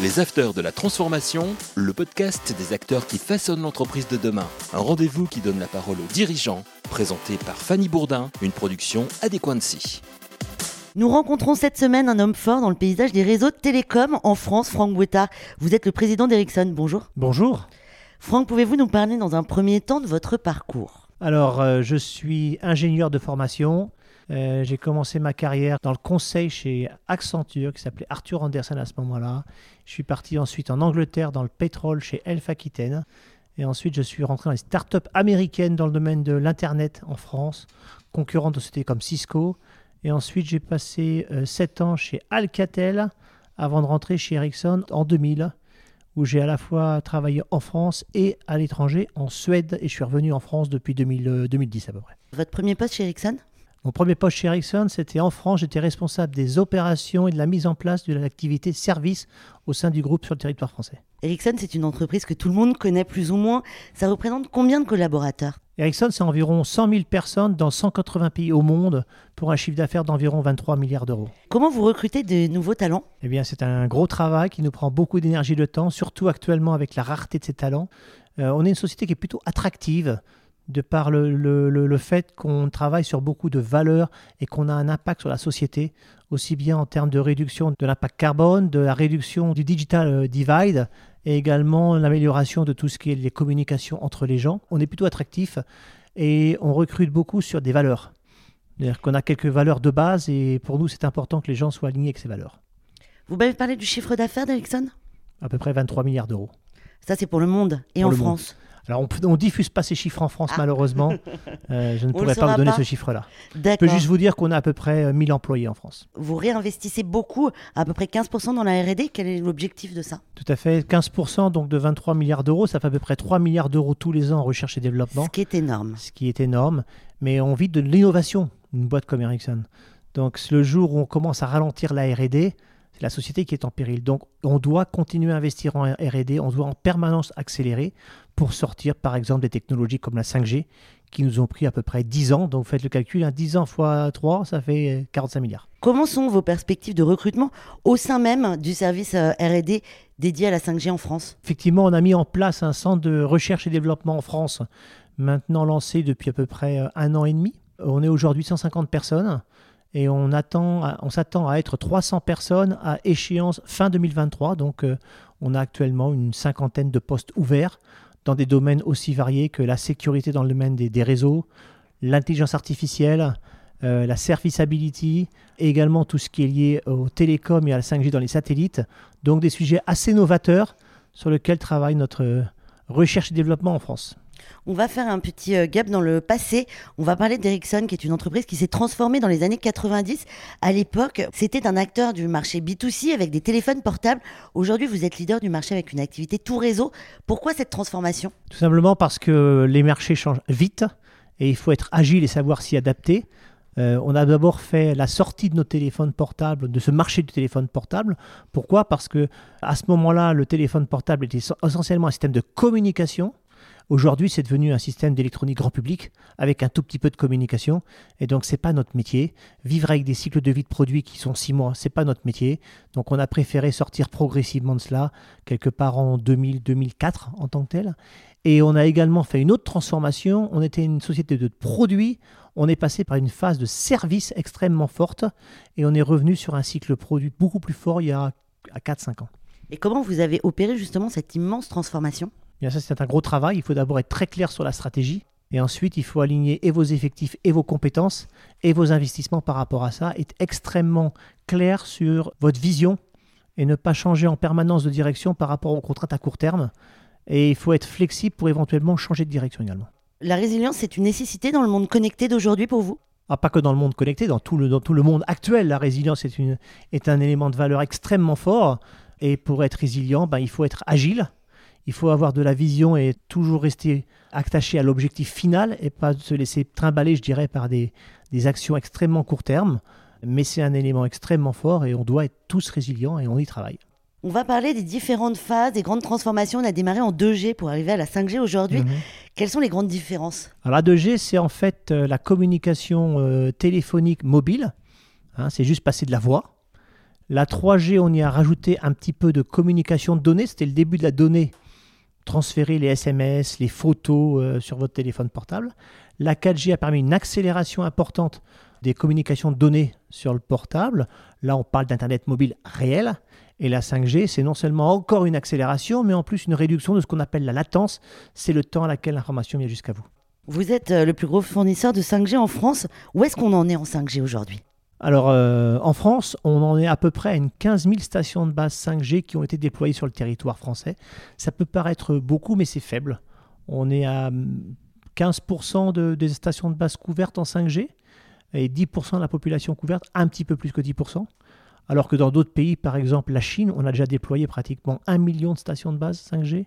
Les Afters de la Transformation, le podcast des acteurs qui façonnent l'entreprise de demain. Un rendez-vous qui donne la parole aux dirigeants, présenté par Fanny Bourdin, une production Adéquancy. Nous rencontrons cette semaine un homme fort dans le paysage des réseaux de télécom en France, Franck Bouettard. Vous êtes le président d'Ericsson, bonjour. Bonjour. Franck, pouvez-vous nous parler dans un premier temps de votre parcours? Alors, euh, je suis ingénieur de formation. Euh, j'ai commencé ma carrière dans le conseil chez Accenture, qui s'appelait Arthur Andersen à ce moment-là. Je suis parti ensuite en Angleterre dans le pétrole chez Elf Aquitaine. Et ensuite, je suis rentré dans les startups américaines dans le domaine de l'Internet en France, concurrentes de sociétés comme Cisco. Et ensuite, j'ai passé euh, 7 ans chez Alcatel avant de rentrer chez Ericsson en 2000, où j'ai à la fois travaillé en France et à l'étranger, en Suède. Et je suis revenu en France depuis 2000, euh, 2010 à peu près. Votre premier poste chez Ericsson? Mon premier poste chez Ericsson, c'était en France. J'étais responsable des opérations et de la mise en place de l'activité service au sein du groupe sur le territoire français. Ericsson, c'est une entreprise que tout le monde connaît plus ou moins. Ça représente combien de collaborateurs? Ericsson, c'est environ 100 000 personnes dans 180 pays au monde pour un chiffre d'affaires d'environ 23 milliards d'euros. Comment vous recrutez de nouveaux talents? Eh bien, c'est un gros travail qui nous prend beaucoup d'énergie et de temps, surtout actuellement avec la rareté de ces talents. Euh, on est une société qui est plutôt attractive de par le, le- le- le fait qu'on travaille sur beaucoup de valeurs et qu'on a un impact sur la société, aussi bien en termes de réduction de l'impact carbone, de la réduction du digital euh, divide et également l'amélioration de tout ce qui est les communications entre les gens. On est plutôt attractif et on recrute beaucoup sur des valeurs. C'est-à-dire qu'on a quelques valeurs de base et pour nous c'est important que les gens soient alignés avec ces valeurs. Vous m'avez parlé du chiffre d'affaires d'Ericsson? À peu près 23 milliards d'euros. Ça, c'est pour le monde et Pour en monde. Alors on ne diffuse pas ces chiffres en France Ah. malheureusement. Euh, je ne On pourrais pas vous donner pas. ce chiffre-là. Je peux juste vous dire qu'on a à peu près euh, 1000 employés en France. Vous réinvestissez beaucoup, à peu près 15% dans la R&D. Quel est l'objectif de ça? Tout à fait, 15% donc de 23 milliards d'euros, ça fait à peu près 3 milliards d'euros tous les ans en recherche et développement, Ce qui est énorme. ce qui est énorme. Mais on vit de l'innovation, une boîte comme Ericsson. Donc le jour où on commence à ralentir la R&D, la société qui est en péril. Donc on doit continuer à investir en R&D, on doit en permanence accélérer pour sortir par exemple des technologies comme la 5G qui nous ont pris à peu près 10 ans. Donc faites le calcul, hein, 10 ans x 3, ça fait euh, 45 milliards. Comment sont vos perspectives de recrutement au sein même du service euh, R&D dédié à la 5G en France? Effectivement, on a mis en place un centre de recherche et développement en France, maintenant lancé depuis à peu près euh, un an et demi. On est aujourd'hui 150 personnes et on, s'attend à être 300 personnes à échéance fin 2023. Donc euh, on a actuellement une cinquantaine de postes ouverts dans des domaines aussi variés que la sécurité dans le domaine des, réseaux, l'intelligence artificielle, euh, la serviceability et également tout ce qui est lié au télécom et à la 5G dans les satellites. Donc des sujets assez novateurs sur lesquels travaille notre recherche et développement en France. On va faire un petit euh, gap dans le passé. On va parler d'Ericsson, qui est une entreprise qui s'est transformée dans les années 90. À l'époque, c'était un acteur du marché B2C avec des téléphones portables. Aujourd'hui, vous êtes leader du marché avec une activité tout réseau. Pourquoi cette transformation? Tout simplement parce que les marchés changent vite et il faut être agile et savoir s'y adapter. Euh, on a d'abord fait la sortie de nos téléphones portables, de ce marché du téléphone portable. Pourquoi? Parce que à ce moment-là, le téléphone portable était essentiellement un système de communication. Aujourd'hui, c'est devenu un système d'électronique grand public avec un tout petit peu de communication. Et donc, c'est pas notre métier. Vivre avec des cycles de vie de produits qui sont six mois, c'est pas notre métier. Donc, on a préféré sortir progressivement de cela, quelque part en 2000-2004 en tant que tel. Et on a également fait une autre transformation. On était une société de produits. On est passé par une phase de service extrêmement forte et on est revenu sur un cycle produit beaucoup plus fort il y a à 4-5 ans. Et comment vous avez opéré justement cette immense transformation? Bien ça, c'est un gros travail. Il faut d'abord être très clair sur la stratégie. Et ensuite, il faut aligner et vos effectifs et vos compétences et vos investissements par rapport à ça. Être extrêmement clair sur votre vision et ne pas changer en permanence de direction par rapport aux contraintes à court terme. Et il faut être flexible pour éventuellement changer de direction également. La résilience, c'est une nécessité dans le monde connecté d'aujourd'hui pour vous? Ah, pas que dans le monde connecté, dans tout le, dans tout le monde actuel, la résilience est, une, est un élément de valeur extrêmement fort. Et pour être résilient, ben, il faut être agile, il faut avoir de la vision et toujours rester attaché à l'objectif final et pas se laisser trimballer, je dirais, par des, des actions extrêmement court terme. Mais c'est un élément extrêmement fort et on doit être tous résilients et on y travaille. On va parler des différentes phases, des grandes transformations. On a démarré en 2G pour arriver à la 5G aujourd'hui. Mhm. Quelles sont les grandes différences? Alors la 2G, c'est en fait euh, la communication euh, téléphonique mobile. Hein, c'est juste passer de la voix. La 3G, on y a rajouté un petit peu de communication de données. C'était le début de la donnée. Transférer les SMS, les photos euh, sur votre téléphone portable. La 4G a permis une accélération importante des communications données sur le portable. Là, on parle d'Internet mobile réel. Et la 5G, c'est non seulement encore une accélération, mais en plus une réduction de ce qu'on appelle la latence. C'est le temps à laquelle l'information vient jusqu'à vous. Vous êtes euh, le plus gros fournisseur de 5G en France. Où est-ce qu'on en est en 5G aujourd'hui? Alors, euh, en France, on en est à peu près à une 15 000 stations de base 5G qui ont été déployées sur le territoire français. Ça peut paraître beaucoup, mais c'est faible. On est à 15% de, des stations de base couvertes en 5G et 10% de la population couverte, un petit peu plus que 10%. Alors que dans d'autres pays, par exemple la Chine, on a déjà déployé pratiquement 1 million de stations de base 5G.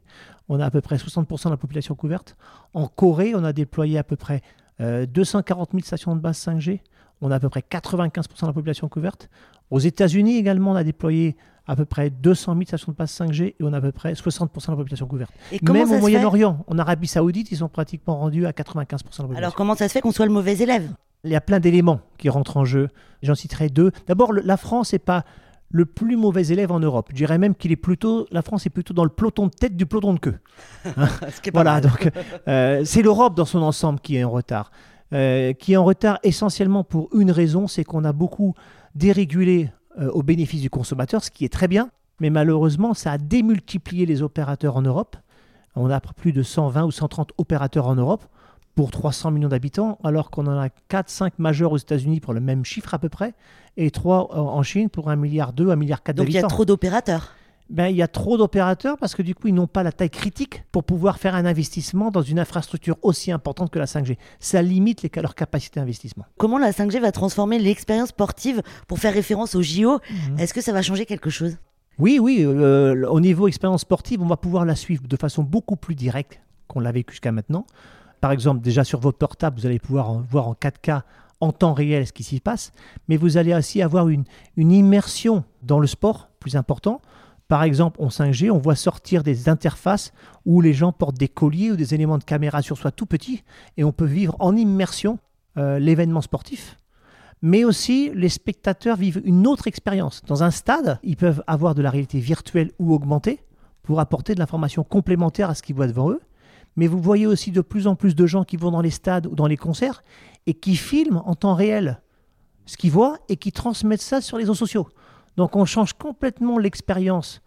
On a à peu près 60% de la population couverte. En Corée, on a déployé à peu près 240 euh, 000 stations de base 5G on a à peu près 95% de la population couverte. Aux États-Unis également, on a déployé à peu près 200 000 stations de passe 5G et on a à peu près 60% de la population couverte. Même au Moyen-Orient, en Arabie Saoudite, ils sont pratiquement rendus à 95% de la population. Alors comment ça se fait qu'on soit le mauvais élève? Il y a plein d'éléments qui rentrent en jeu. J'en citerai deux. D'abord, la France n'est pas le plus mauvais élève en Europe. Je dirais même qu'il est plutôt, la France est plutôt dans le peloton de tête du peloton de queue. voilà, donc euh, c'est l'Europe dans son ensemble qui est en retard. Euh, qui est en retard essentiellement pour une raison, c'est qu'on a beaucoup dérégulé euh, au bénéfice du consommateur, ce qui est très bien, mais malheureusement, ça a démultiplié les opérateurs en Europe. On a plus de 120 ou 130 opérateurs en Europe pour 300 millions d'habitants, alors qu'on en a 4-5 majeurs aux États-Unis pour le même chiffre à peu près, et 3 en Chine pour 1,2 milliard, 1,4 milliard d'habitants. Donc il y a trop d'opérateurs ben, il y a trop d'opérateurs parce que du coup, ils n'ont pas la taille critique pour pouvoir faire un investissement dans une infrastructure aussi importante que la 5G. Ça limite les, leur capacité d'investissement. Comment la 5G va transformer l'expérience sportive pour faire référence au JO mhm. Est-ce que ça va changer quelque chose? Oui, oui. Euh, au niveau expérience sportive, on va pouvoir la suivre de façon beaucoup plus directe qu'on l'a vécu jusqu'à maintenant. Par exemple, déjà sur votre portable, vous allez pouvoir voir en 4K en temps réel ce qui s'y passe, mais vous allez aussi avoir une, une immersion dans le sport plus important. Par exemple, en 5G, on voit sortir des interfaces où les gens portent des colliers ou des éléments de caméra sur soi tout petits et on peut vivre en immersion euh, l'événement sportif. Mais aussi, les spectateurs vivent une autre expérience. Dans un stade, ils peuvent avoir de la réalité virtuelle ou augmentée pour apporter de l'information complémentaire à ce qu'ils voient devant eux. Mais vous voyez aussi de plus en plus de gens qui vont dans les stades ou dans les concerts et qui filment en temps réel ce qu'ils voient et qui transmettent ça sur les réseaux sociaux. Donc on change complètement l'expérience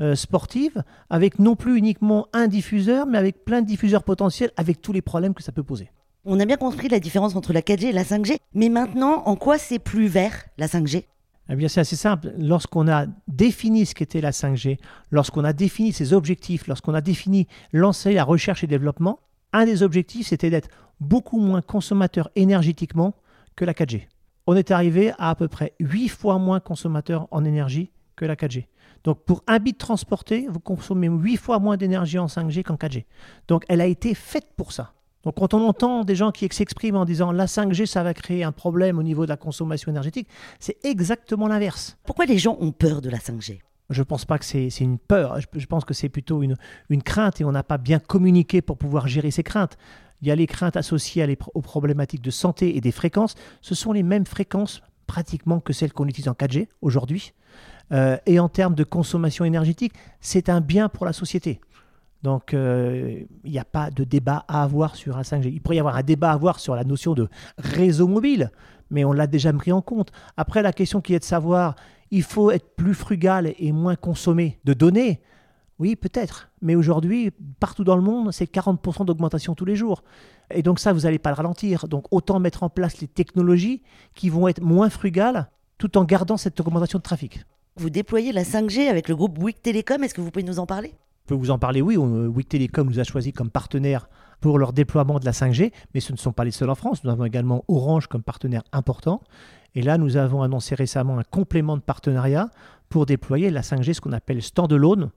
euh, sportive avec non plus uniquement un diffuseur, mais avec plein de diffuseurs potentiels, avec tous les problèmes que ça peut poser. On a bien compris la différence entre la 4G et la 5G, mais maintenant, en quoi c'est plus vert la 5G eh bien, c'est assez simple. Lorsqu'on a défini ce qu'était la 5G, lorsqu'on a défini ses objectifs, lorsqu'on a défini lancer la recherche et développement, un des objectifs, c'était d'être beaucoup moins consommateur énergétiquement que la 4G on est arrivé à à peu près 8 fois moins consommateur en énergie que la 4G. Donc pour un bit transporté, vous consommez 8 fois moins d'énergie en 5G qu'en 4G. Donc elle a été faite pour ça. Donc quand on entend des gens qui s'expriment en disant la 5G, ça va créer un problème au niveau de la consommation énergétique, c'est exactement l'inverse. Pourquoi les gens ont peur de la 5G je ne pense pas que c'est une peur, je, pense que c'est plutôt une, une crainte et on n'a pas bien communiqué pour pouvoir gérer ces craintes. Il y a les craintes associées aux problématiques de santé et des fréquences. Ce sont les mêmes fréquences pratiquement que celles qu'on utilise en 4G aujourd'hui. Euh, et en termes de consommation énergétique, c'est un bien pour la société. Donc, euh, il n'y a pas de débat à avoir sur un 5G. Il pourrait y avoir un débat à avoir sur la notion de réseau mobile, mais on l'a déjà pris en compte. Après, la question qui est de savoir, il faut être plus frugal et moins consommer de données. Oui, peut-être. Mais aujourd'hui, partout dans le monde, c'est 40% d'augmentation tous les jours. Et donc ça, vous n'allez pas le ralentir. Donc autant mettre en place les technologies qui vont être moins frugales tout en gardant cette augmentation de trafic. Vous déployez la 5G avec le groupe Bouygues Télécom. Est-ce que vous pouvez nous en parler? Je peux vous en parler, oui. Bouygues Télécom nous a choisi comme partenaire pour leur déploiement de la 5G, mais ce ne sont pas les seuls en France. Nous avons également Orange comme partenaire important. Et là, nous avons annoncé récemment un complément de partenariat pour déployer la 5G, ce qu'on appelle standalone,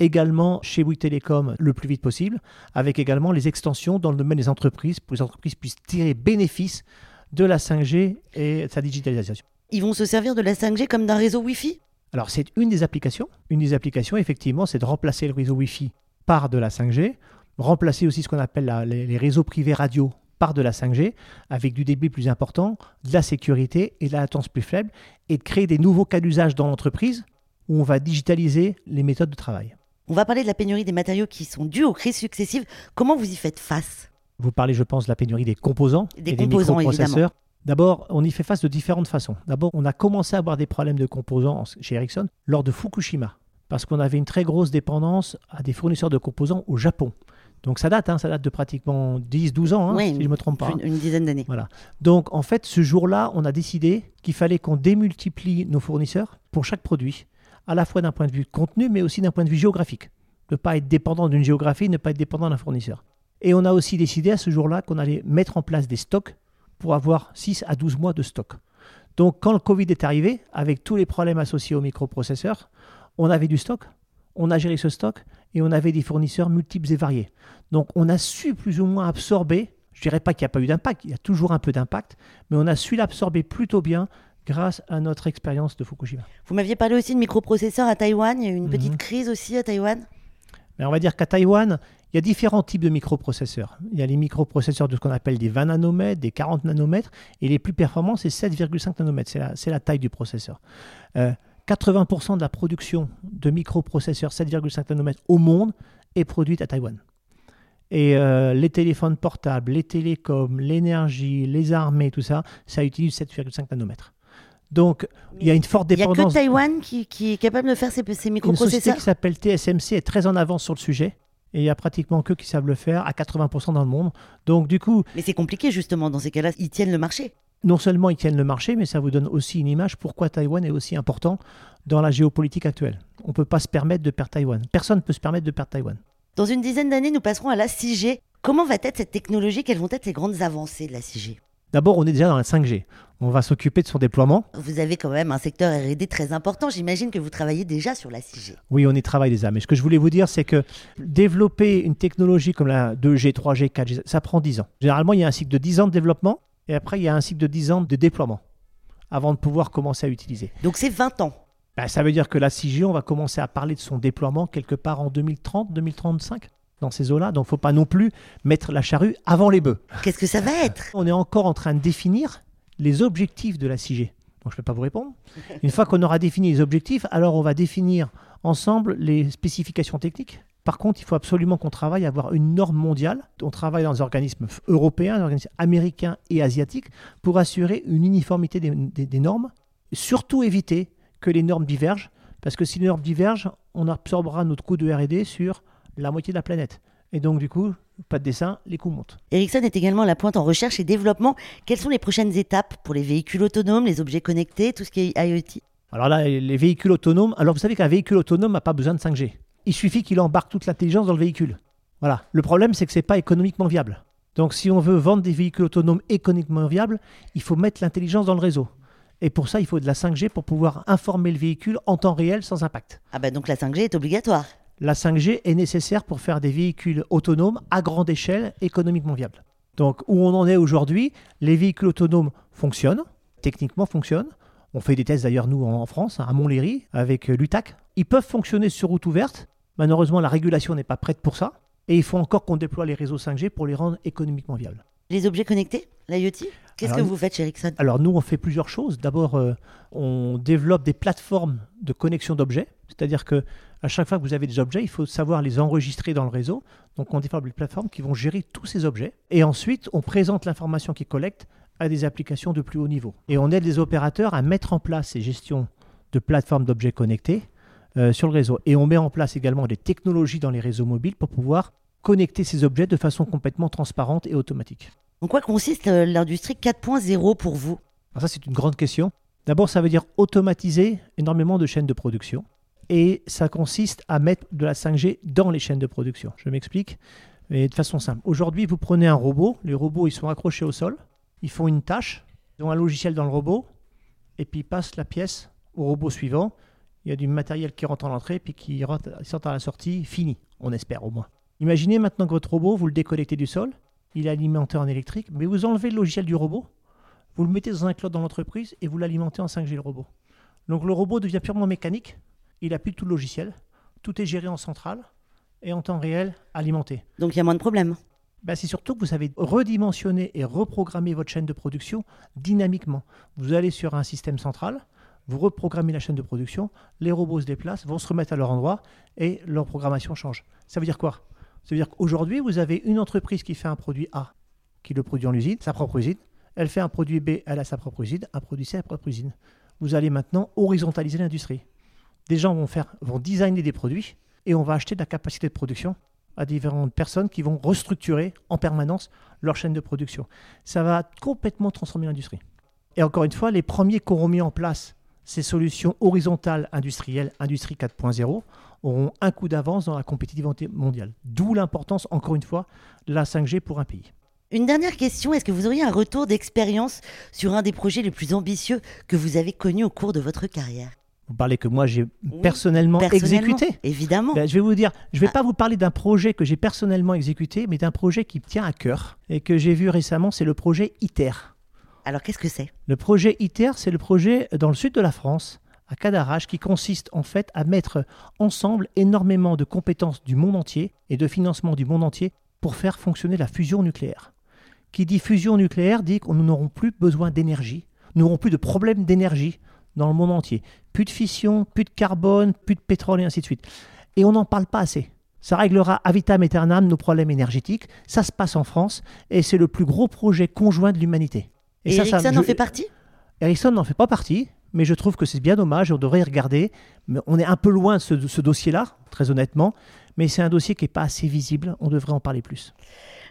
également chez Bouygues Télécom le plus vite possible, avec également les extensions dans le domaine des entreprises, pour que les entreprises puissent tirer bénéfice de la 5G et de sa digitalisation. Ils vont se servir de la 5G comme d'un réseau Wi-Fi? Alors c'est une des applications. Une des applications, effectivement, c'est de remplacer le réseau Wi-Fi par de la 5G, remplacer aussi ce qu'on appelle les, réseaux privés radio par de la 5G, avec du débit plus important, de la sécurité et de la latence plus faible, et de créer des nouveaux cas d'usage dans l'entreprise où on va digitaliser les méthodes de travail. On va parler de la pénurie des matériaux qui sont dus aux crises successives. Comment vous y faites face? Vous parlez, je pense, de la pénurie des composants Des et composants, des microprocesseurs. D'abord, on y fait face de différentes façons. D'abord, on a commencé à avoir des problèmes de composants chez Ericsson lors de Fukushima, parce qu'on avait une très grosse dépendance à des fournisseurs de composants au Japon. Donc ça date, hein, ça date de pratiquement 10-12 ans, hein, Oui, si je ne me trompe pas. Une, une dizaine d'années. Voilà. Donc en fait, ce jour-là, on a décidé qu'il fallait qu'on démultiplie nos fournisseurs pour chaque produit, à la fois d'un point de vue contenu, mais aussi d'un point de vue géographique. Ne pas être dépendant d'une géographie, ne pas être dépendant d'un fournisseur. Et on a aussi décidé à ce jour-là qu'on allait mettre en place des stocks pour avoir 6 à 12 mois de stock. Donc quand le Covid est arrivé, avec tous les problèmes associés aux microprocesseurs, on avait du stock, on a géré ce stock et on avait des fournisseurs multiples et variés. Donc on a su plus ou moins absorber, je dirais pas qu'il n'y a pas eu d'impact, il y a toujours un peu d'impact, mais on a su l'absorber plutôt bien grâce à notre expérience de Fukushima. Vous m'aviez parlé aussi de microprocesseurs à Taïwan. Il y a eu une Mhm. petite crise aussi à Taïwan. Mais on va dire qu'à Taïwan, il y a différents types de microprocesseurs. Il y a les microprocesseurs de ce qu'on appelle des 20 nanomètres, des 40 nanomètres, et les plus performants, c'est 7,5 nanomètres. C'est la, c'est la taille du processeur. Euh, 80% de la production de microprocesseurs 7,5 nanomètres au monde est produite à Taïwan. Et euh, les téléphones portables, les télécoms, l'énergie, les armées, tout ça, ça utilise 7,5 nanomètres. Donc, il y a une forte Il n'y a que dépendance. Taïwan qui, qui est capable de faire ces, ces Une société microprocesseurs. qui s'appelle TSMC est très en avance sur le sujet. Et il y a pratiquement que qui savent le faire à 80% dans le monde. Donc du coup, Mais c'est compliqué justement dans ces cas-là. Ils tiennent le marché. non seulement ils tiennent le marché, mais ça vous donne aussi une image pourquoi Taïwan est aussi important dans la géopolitique actuelle. On ne peut pas se permettre de perdre Taïwan. Personne ne peut se permettre de perdre Taïwan. Dans une dizaine d'années, nous passerons à la 6G. Comment va être cette technologie? Quelles vont être les grandes avancées de la 6G D'abord, on est déjà dans la 5G. On va s'occuper de son déploiement. Vous avez quand même un secteur R&D très important. J'imagine que vous travaillez déjà sur la 6G. Oui, on y travaille déjà. Mais ce que je voulais vous dire, c'est que développer une technologie comme la 2G, 3G, 4G, ça prend 10 ans. Généralement, il y a un cycle de 10 ans de développement et après, il y a un cycle de 10 ans de déploiement avant de pouvoir commencer à utiliser. Donc c'est 20 ans. Ben, ça veut dire que la 6G, on va commencer à parler de son déploiement quelque part en 2030, 2035, dans ces eaux-là. Donc, il ne faut pas non plus mettre la charrue avant les bœufs. Qu'est-ce que ça va être? On est encore en train de définir les objectifs de la 6G. Donc, je ne peux pas vous répondre. Une fois qu'on aura défini les objectifs, alors on va définir ensemble les spécifications techniques. Par contre, il faut absolument qu'on travaille à avoir une norme mondiale. On travaille dans des organismes européens, des organismes américains et asiatiques pour assurer une uniformité des, des- des normes. Surtout éviter que les normes divergent, parce que si les normes divergent, on absorbera notre coût de R&D sur la moitié de la planète. Et donc, du coup, pas de dessin, les coûts montent. Ericsson est également à la pointe en recherche et développement. Quelles sont les prochaines étapes pour les véhicules autonomes, les objets connectés, tout ce qui est IoT Alors là, les véhicules autonomes. Alors vous savez qu'un véhicule autonome n'a pas besoin de 5G. Il suffit qu'il embarque toute l'intelligence dans le véhicule. Voilà. Le problème, c'est que c'est pas économiquement viable. Donc si on veut vendre des véhicules autonomes économiquement viables, il faut mettre l'intelligence dans le réseau. Et pour ça, il faut de la 5G pour pouvoir informer le véhicule en temps réel sans impact. Ah bah donc la 5G est obligatoire. La 5G est nécessaire pour faire des véhicules autonomes à grande échelle économiquement viables. Donc où on en est aujourd'hui, les véhicules autonomes fonctionnent, techniquement fonctionnent. On fait des tests d'ailleurs nous en France, à Montlhéry, avec euh, l'UTAC. Ils peuvent fonctionner sur route ouverte. Malheureusement, la régulation n'est pas prête pour ça. Et il faut encore qu'on déploie les réseaux 5G pour les rendre économiquement viables. Les objets connectés, l'IoT? Qu'est-ce que vous faites chez Ericsson? Alors nous, on fait plusieurs choses. D'abord, euh, on développe des plateformes de connexion d'objets. C'est-à-dire que à chaque fois que vous avez des objets, il faut savoir les enregistrer dans le réseau. Donc on développe des plateformes qui vont gérer tous ces objets. Et ensuite, on présente l'information qu'ils collectent à des applications de plus haut niveau. Et on aide les opérateurs à mettre en place ces gestions de plateformes d'objets connectés euh, sur le réseau. Et on met en place également des technologies dans les réseaux mobiles pour pouvoir connecter ces objets de façon complètement transparente et automatique. En quoi consiste euh, l'industrie 4.0 pour vous? Alors ça, c'est une grande question. D'abord, ça veut dire automatiser énormément de chaînes de production. Et ça consiste à mettre de la 5G dans les chaînes de production. Je m'explique, mais de façon simple. Aujourd'hui, vous prenez un robot. Les robots, ils sont accrochés au sol. Ils font une tâche. Ils ont un logiciel dans le robot. Et puis, ils passent la pièce au robot suivant. Il y a du matériel qui rentre en entrée, puis qui sort à la sortie. Fini, on espère au moins. Imaginez maintenant que votre robot, vous le déconnectez du sol. Il est alimenté en électrique, mais vous enlevez le logiciel du robot vous le mettez dans un cloud dans l'entreprise et vous l'alimentez en 5G le robot. Donc le robot devient purement mécanique, il n'a plus tout le logiciel, tout est géré en centrale et en temps réel alimenté. Donc il y a moins de problèmes. ben, c'est surtout que vous savez redimensionner et reprogrammer votre chaîne de production dynamiquement. Vous allez sur un système central, vous reprogrammez la chaîne de production, les robots se déplacent, vont se remettre à leur endroit et leur programmation change. Ça veut dire quoi? Ça veut dire qu'aujourd'hui, vous avez une entreprise qui fait un produit A, qui le produit en usine, sa propre usine. Elle fait un produit B, elle a sa propre usine, un produit C, sa propre usine. Vous allez maintenant horizontaliser l'industrie. Des gens vont, faire, vont designer des produits et on va acheter de la capacité de production à différentes personnes qui vont restructurer en permanence leur chaîne de production. Ça va complètement transformer l'industrie. Et encore une fois, les premiers qui auront mis en place ces solutions horizontales industrielles, Industrie 4.0, auront un coup d'avance dans la compétitivité mondiale. D'où l'importance, encore une fois, de la 5G pour un pays. Une dernière question, est-ce que vous auriez un retour d'expérience sur un des projets les plus ambitieux que vous avez connus au cours de votre carrière? Vous parlez que moi j'ai personnellement, exécuté. Évidemment. Ben, je vais vous dire, je ne vais ah. pas vous parler d'un projet que j'ai personnellement exécuté, mais d'un projet qui me tient à cœur et que j'ai vu récemment, c'est le projet ITER. Alors qu'est-ce que c'est? Le projet ITER, c'est le projet dans le sud de la France, à Cadarache, qui consiste en fait à mettre ensemble énormément de compétences du monde entier et de financement du monde entier pour faire fonctionner la fusion nucléaire. Qui dit fusion nucléaire dit qu'on n'aurons plus besoin d'énergie, nous n'aurons plus de problème d'énergie dans le monde entier. Plus de fission, plus de carbone, plus de pétrole et ainsi de suite. Et on n'en parle pas assez. Ça réglera à vitam aeternam nos problèmes énergétiques. Ça se passe en France et c'est le plus gros projet conjoint de l'humanité. Et, Ericsson en fait partie? Ericsson n'en fait pas partie, mais je trouve que c'est bien dommage. On devrait y regarder. Mais on est un peu loin de ce, ce dossier-là, très honnêtement. Mais c'est un dossier qui n'est pas assez visible. On devrait en parler plus.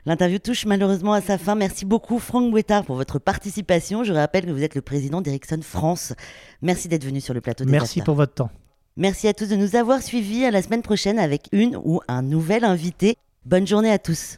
L'interview touche malheureusement à sa fin. Merci beaucoup Franck Bouettard pour votre participation. Je rappelle que vous êtes le président d'Ericsson France. Merci d'être venu sur le plateau des Merci pour votre temps. Merci à tous de nous avoir suivis. À la semaine prochaine avec une ou un nouvel invité. Bonne journée à tous.